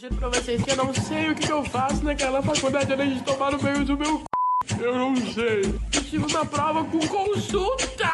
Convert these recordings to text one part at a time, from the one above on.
Juro pra vocês que eu não sei o que, eu faço naquela faculdade além de tomar no meio do meu c... Eu não sei. Eu estive na prova com consulta!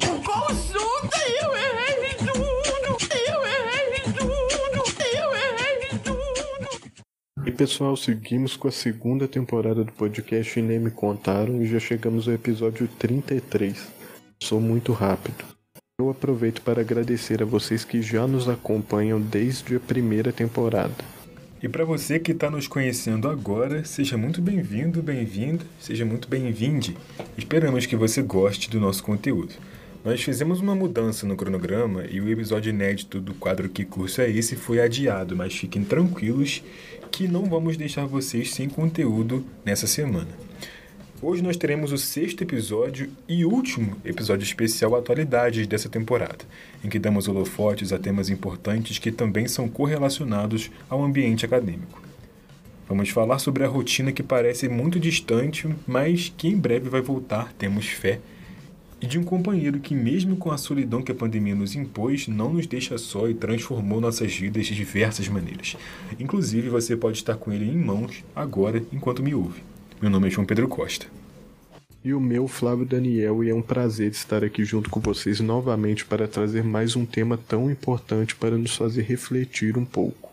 Com consulta e eu errei tudo! Eu errei tudo! Eu errei tudo! E pessoal, seguimos com a segunda temporada do podcast Nem Me Contaram e já chegamos ao episódio 33. Sou muito rápido. Eu aproveito para agradecer a vocês que já nos acompanham desde a primeira temporada. E para você que está nos conhecendo agora, seja muito bem-vindo, bem-vinda, seja muito bem-vinde. Esperamos que você goste do nosso conteúdo. Nós fizemos uma mudança no cronograma e o episódio inédito do quadro Que Curso é Esse foi adiado, mas fiquem tranquilos que não vamos deixar vocês sem conteúdo nessa semana. Hoje nós teremos o sexto episódio e último episódio especial Atualidades dessa temporada, em que damos holofotes a temas importantes que também são correlacionados ao ambiente acadêmico. Vamos falar sobre a rotina que parece muito distante, mas que em breve vai voltar, temos fé, e de um companheiro que, mesmo com a solidão que a pandemia nos impôs, não nos deixa só e transformou nossas vidas de diversas maneiras. Inclusive, você pode estar com ele em mãos agora enquanto me ouve. Meu nome é João Pedro Costa. E o meu, Flávio Daniel, e é um prazer estar aqui junto com vocês novamente para trazer mais um tema tão importante para nos fazer refletir um pouco.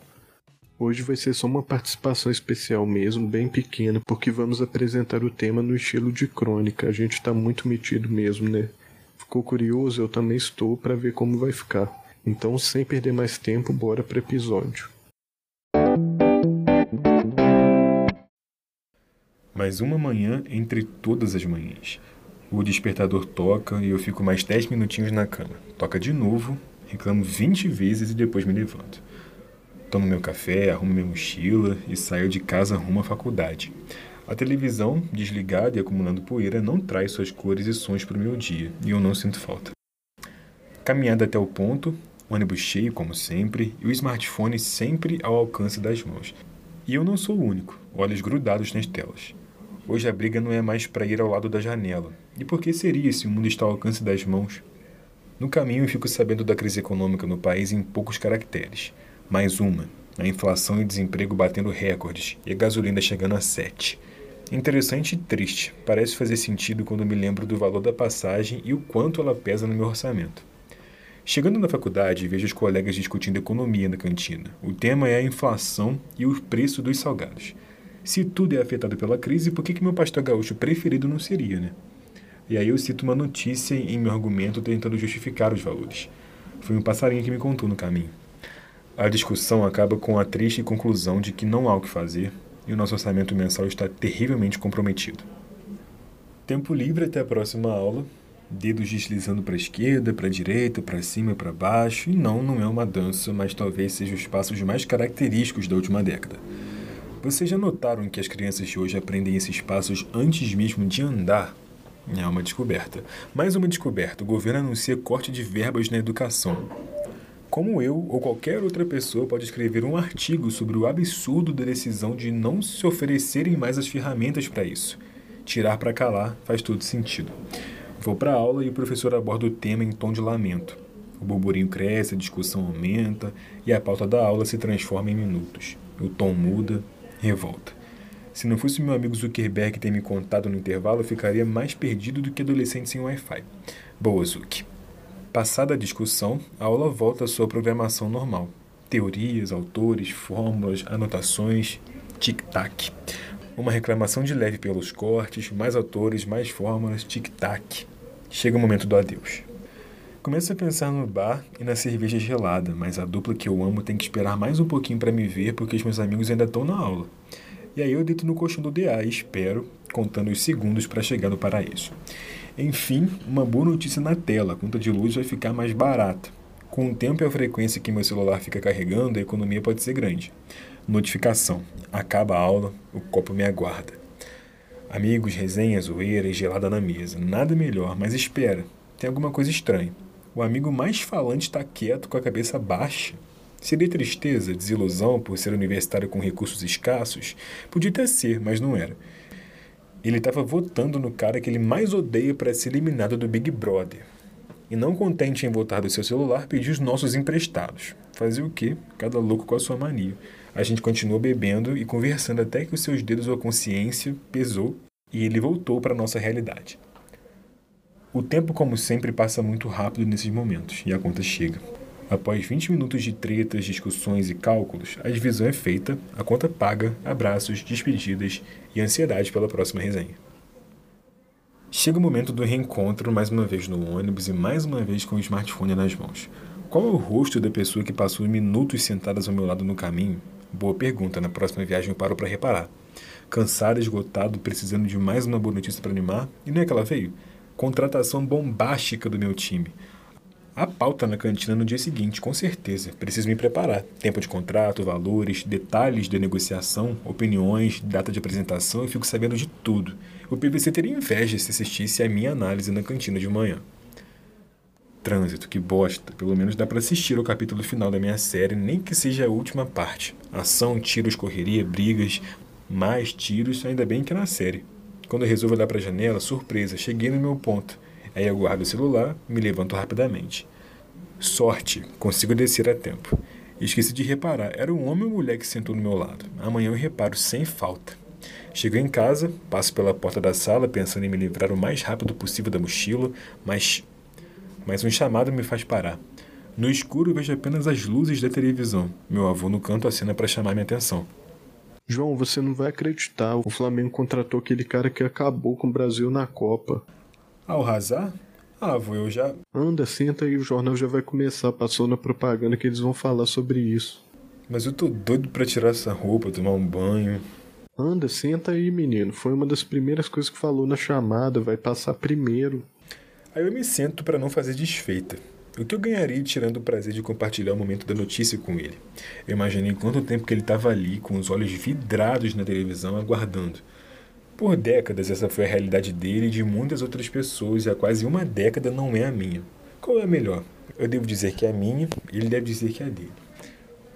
Hoje vai ser só uma participação especial mesmo, bem pequena, porque vamos apresentar o tema no estilo de crônica. A gente está muito metido mesmo, né? Ficou curioso? Eu também estou para ver como vai ficar. Então, sem perder mais tempo, bora para o episódio. Mais uma manhã entre todas as manhãs. O despertador toca e eu fico mais 10 minutinhos na cama. Toca de novo, reclamo 20 vezes e depois me levanto. Tomo meu café, arrumo minha mochila e saio de casa rumo à faculdade. A televisão, desligada e acumulando poeira, não traz suas cores e sons para o meu dia, e eu não sinto falta. Caminhada até o ponto, ônibus cheio como sempre, e o smartphone sempre ao alcance das mãos. E eu não sou o único, olhos grudados nas telas. Hoje a briga não é mais para ir ao lado da janela. E por que seria se o mundo está ao alcance das mãos? No caminho, fico sabendo da crise econômica no país em poucos caracteres. Mais uma: a inflação e desemprego batendo recordes e a gasolina chegando a 7. Interessante e triste. Parece fazer sentido quando me lembro do valor da passagem e o quanto ela pesa no meu orçamento. Chegando na faculdade, vejo os colegas discutindo economia na cantina. O tema é a inflação e o preço dos salgados. Se tudo é afetado pela crise, por que, que meu pastor gaúcho preferido não seria, né? E aí eu cito uma notícia em meu argumento tentando justificar os valores. Foi um passarinho que me contou no caminho. A discussão acaba com a triste conclusão de que não há o que fazer e o nosso orçamento mensal está terrivelmente comprometido. Tempo livre até a próxima aula, dedos deslizando para a esquerda, para a direita, para cima e para baixo, e não, não é uma dança, mas talvez seja os passos mais característicos da última década. Vocês já notaram que as crianças de hoje aprendem esses passos antes mesmo de andar? É uma descoberta. Mais uma descoberta: o governo anuncia corte de verbas na educação. Como eu ou qualquer outra pessoa pode escrever um artigo sobre o absurdo da decisão de não se oferecerem mais as ferramentas para isso? Tirar para calar faz todo sentido. Vou para a aula e o professor aborda o tema em tom de lamento. O burburinho cresce, a discussão aumenta e a pauta da aula se transforma em minutos. O tom muda, revolta. Se não fosse meu amigo Zuckerberg ter me contado no intervalo, eu ficaria mais perdido do que adolescente sem Wi-Fi. Boa, Zuck. Passada a discussão, a aula volta à sua programação normal. Teorias, autores, fórmulas, anotações, tic-tac. Uma reclamação de leve pelos cortes, mais autores, mais fórmulas, tic-tac. Chega o momento do adeus. Começo a pensar no bar e na cerveja gelada, mas a dupla que eu amo tem que esperar mais um pouquinho para me ver porque os meus amigos ainda estão na aula. E aí eu deito no colchão do DA e espero, contando os segundos para chegar no paraíso. Enfim, uma boa notícia na tela, a conta de luz vai ficar mais barata. Com o tempo e a frequência que meu celular fica carregando, a economia pode ser grande. Notificação. Acaba a aula, o copo me aguarda. Amigos, resenha, zoeira e gelada na mesa. Nada melhor, mas espera. Tem alguma coisa estranha. O amigo mais falante está quieto com a cabeça baixa. Seria tristeza, desilusão por ser universitário com recursos escassos? Podia até ser, mas não era. Ele estava votando no cara que ele mais odeia para ser eliminado do Big Brother. E não contente em votar do seu celular, pediu os nossos emprestados. Fazia o quê? Cada louco com a sua mania. A gente continuou bebendo e conversando até que os seus dedos ou a consciência pesou e ele voltou para a nossa realidade. O tempo, como sempre, passa muito rápido nesses momentos e a conta chega. Após 20 minutos de tretas, discussões e cálculos, a divisão é feita, a conta paga, abraços, despedidas e ansiedade pela próxima resenha. Chega o momento do reencontro, mais uma vez no ônibus e mais uma vez com o smartphone nas mãos. Qual é o rosto da pessoa que passou minutos sentadas ao meu lado no caminho? Boa pergunta, na próxima viagem eu paro para reparar. Cansado, esgotado, precisando de mais uma boa notícia para animar, e não é que ela veio? Contratação bombástica do meu time. A pauta na cantina no dia seguinte, com certeza. Preciso me preparar. Tempo de contrato, valores, detalhes de negociação, opiniões, data de apresentação, eu fico sabendo de tudo. O PVC teria inveja se assistisse a minha análise na cantina de manhã. Trânsito, que bosta. Pelo menos dá para assistir o capítulo final da minha série, nem que seja a última parte. Ação, tiros, correria, brigas, mais tiros, ainda bem que é na série. Quando eu resolvo olhar para a janela, surpresa, cheguei no meu ponto. Aí eu guardo o celular, me levanto rapidamente. Sorte, consigo descer a tempo. Esqueci de reparar, era um homem ou mulher que sentou no meu lado. Amanhã eu reparo sem falta. Chego em casa, passo pela porta da sala pensando em me livrar o mais rápido possível da mochila, mas. Mas um chamado me faz parar. No escuro vejo apenas as luzes da televisão. Meu avô no canto acena para chamar minha atenção. João, você não vai acreditar. O Flamengo contratou aquele cara que acabou com o Brasil na Copa. Ao razar? Ah, vou eu já. Anda, senta aí, o jornal já vai começar. Passou na propaganda que eles vão falar sobre isso. Mas eu tô doido para tirar essa roupa, tomar um banho. Anda, senta aí, menino. Foi uma das primeiras coisas que falou na chamada. Vai passar primeiro. Aí eu me sento para não fazer desfeita. O que eu ganharia tirando o prazer de compartilhar o momento da notícia com ele? Eu imaginei quanto tempo que ele estava ali, com os olhos vidrados na televisão, aguardando. Por décadas, essa foi a realidade dele e de muitas outras pessoas, e há quase uma década não é a minha. Qual é a melhor? Eu devo dizer que é a minha, e ele deve dizer que é a dele.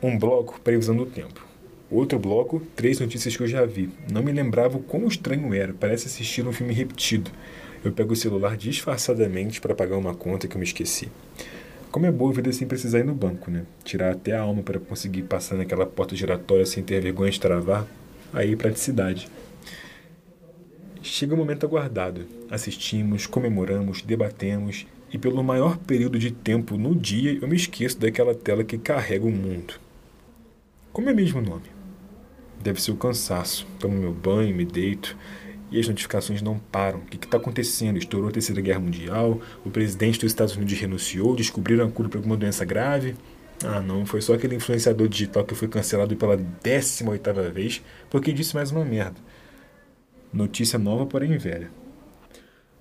Um bloco, previsão do tempo. Outro bloco, três notícias que eu já vi. Não me lembrava o quão estranho era, parece assistir um filme repetido. Eu pego o celular disfarçadamente para pagar uma conta que eu me esqueci. Como é boa a vida sem precisar ir no banco, né? Tirar até a alma para conseguir passar naquela porta giratória sem ter vergonha de travar. Aí, praticidade. Chega o momento aguardado. Assistimos, comemoramos, debatemos e pelo maior período de tempo no dia eu me esqueço daquela tela que carrega o mundo. Como é mesmo o nome? Deve ser o cansaço. Tomo meu banho, me deito e as notificações não param. O que está acontecendo? Estourou a Terceira Guerra Mundial? O presidente dos Estados Unidos renunciou? Descobriram a cura para alguma doença grave? Ah, não, foi só aquele influenciador digital que foi cancelado pela 18 vez porque disse mais uma merda. Notícia nova, porém velha.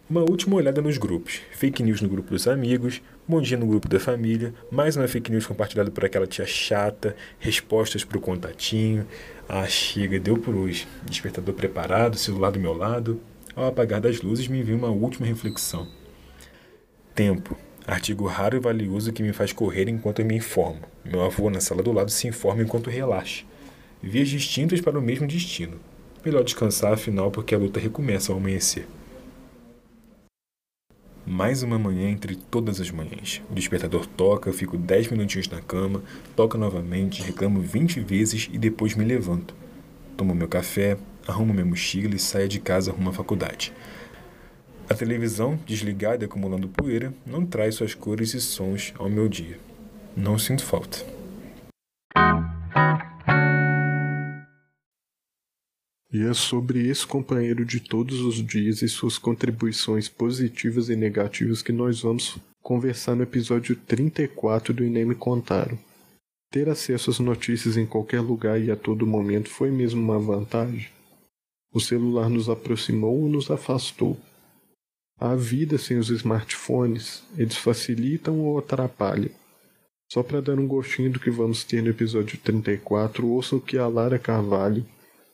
Uma última olhada nos grupos. Fake news no grupo dos amigos, bom dia no grupo da família, mais uma fake news compartilhada por aquela tia chata, respostas para o contatinho. Ah, chega, deu por hoje. Despertador preparado, celular do meu lado. Ao apagar das luzes, me vi uma última reflexão. Tempo. Artigo raro e valioso que me faz correr enquanto eu me informo. Meu avô na sala do lado se informa enquanto relaxa. Vias distintas para o mesmo destino. Melhor descansar, afinal, porque a luta recomeça ao amanhecer. Mais uma manhã entre todas as manhãs. O despertador toca, fico 10 minutinhos na cama, toca novamente, reclamo 20 vezes e depois me levanto. Tomo meu café, arrumo minha mochila e saio de casa rumo à faculdade. A televisão, desligada e acumulando poeira, não traz suas cores e sons ao meu dia. Não sinto falta. E é sobre esse companheiro de todos os dias e suas contribuições positivas e negativas que nós vamos conversar no episódio 34 do Inem Contaram. Ter acesso às notícias em qualquer lugar e a todo momento foi mesmo uma vantagem? O celular nos aproximou ou nos afastou? A vida sem os smartphones, eles facilitam ou atrapalham? Só para dar um gostinho do que vamos ter no episódio 34, ouça o que a Lara Carvalho,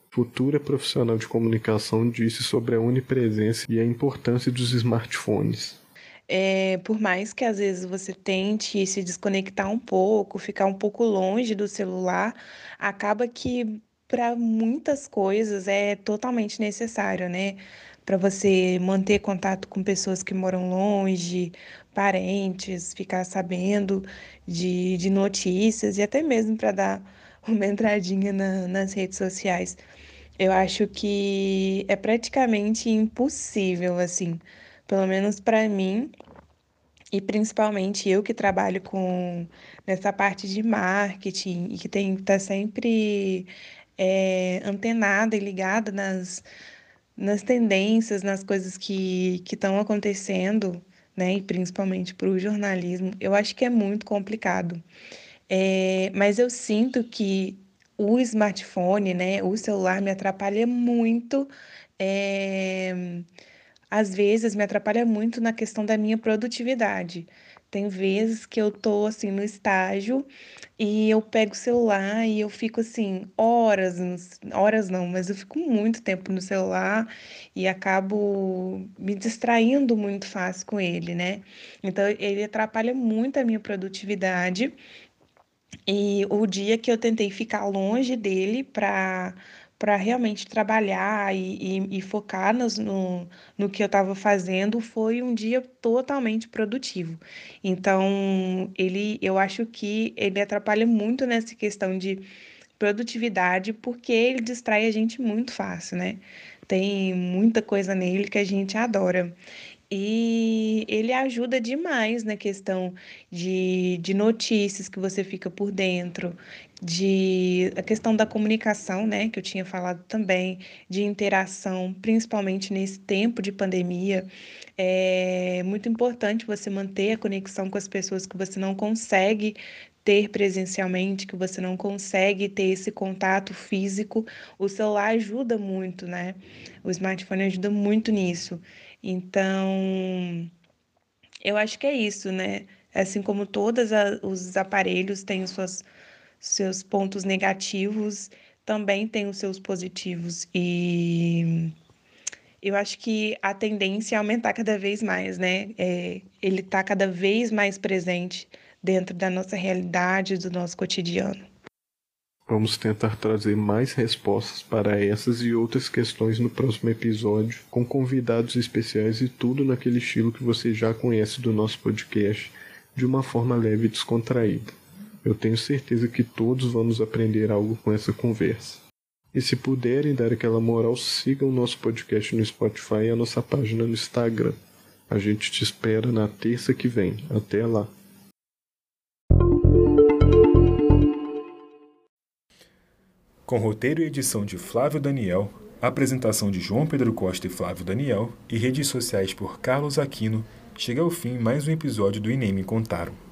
futura profissional de comunicação disse sobre a onipresença e a importância dos smartphones. É, por mais que às vezes você tente se desconectar um pouco, ficar um pouco longe do celular, acaba que para muitas coisas é totalmente necessário, né? Para você manter contato com pessoas que moram longe, parentes, ficar sabendo de, de notícias e até mesmo para dar uma entradinha na, nas redes sociais. Eu acho que é praticamente impossível, assim, pelo menos para mim, e principalmente eu que trabalho com nessa parte de marketing e que tem tá sempre é, antenada e ligada nas, nas tendências, nas coisas que estão acontecendo, né? E principalmente para o jornalismo, eu acho que é muito complicado. É, mas eu sinto que o smartphone, né, o celular me atrapalha muito. É, às vezes me atrapalha muito na questão da minha produtividade. Tem vezes que eu tô assim no estágio e eu pego o celular e eu fico assim horas, horas não, mas eu fico muito tempo no celular e acabo me distraindo muito fácil com ele, né? Então ele atrapalha muito a minha produtividade. E o dia que eu tentei ficar longe dele para para realmente trabalhar e, e, e focar nos, no, no que eu estava fazendo foi um dia totalmente produtivo. Então, ele, eu acho que ele atrapalha muito nessa questão de produtividade, porque ele distrai a gente muito fácil, né? Tem muita coisa nele que a gente adora. E ele ajuda demais na questão de, de notícias que você fica por dentro, de a questão da comunicação, né, que eu tinha falado também, de interação, principalmente nesse tempo de pandemia. É muito importante você manter a conexão com as pessoas que você não consegue ter presencialmente, que você não consegue ter esse contato físico. O celular ajuda muito, né? O smartphone ajuda muito nisso. Então, eu acho que é isso, né? Assim como todos os aparelhos têm seus, seus pontos negativos, também tem os seus positivos. E eu acho que a tendência é aumentar cada vez mais, né? É, ele está cada vez mais presente dentro da nossa realidade, do nosso cotidiano. Vamos tentar trazer mais respostas para essas e outras questões no próximo episódio, com convidados especiais e tudo naquele estilo que você já conhece do nosso podcast, de uma forma leve e descontraída. Eu tenho certeza que todos vamos aprender algo com essa conversa. E se puderem dar aquela moral, sigam o nosso podcast no Spotify e a nossa página no Instagram. A gente te espera na terça que vem. Até lá! Com roteiro e edição de Flávio Daniel, apresentação de João Pedro Costa e Flávio Daniel e redes sociais por Carlos Aquino, chega ao fim mais um episódio do Inem Me Contaram.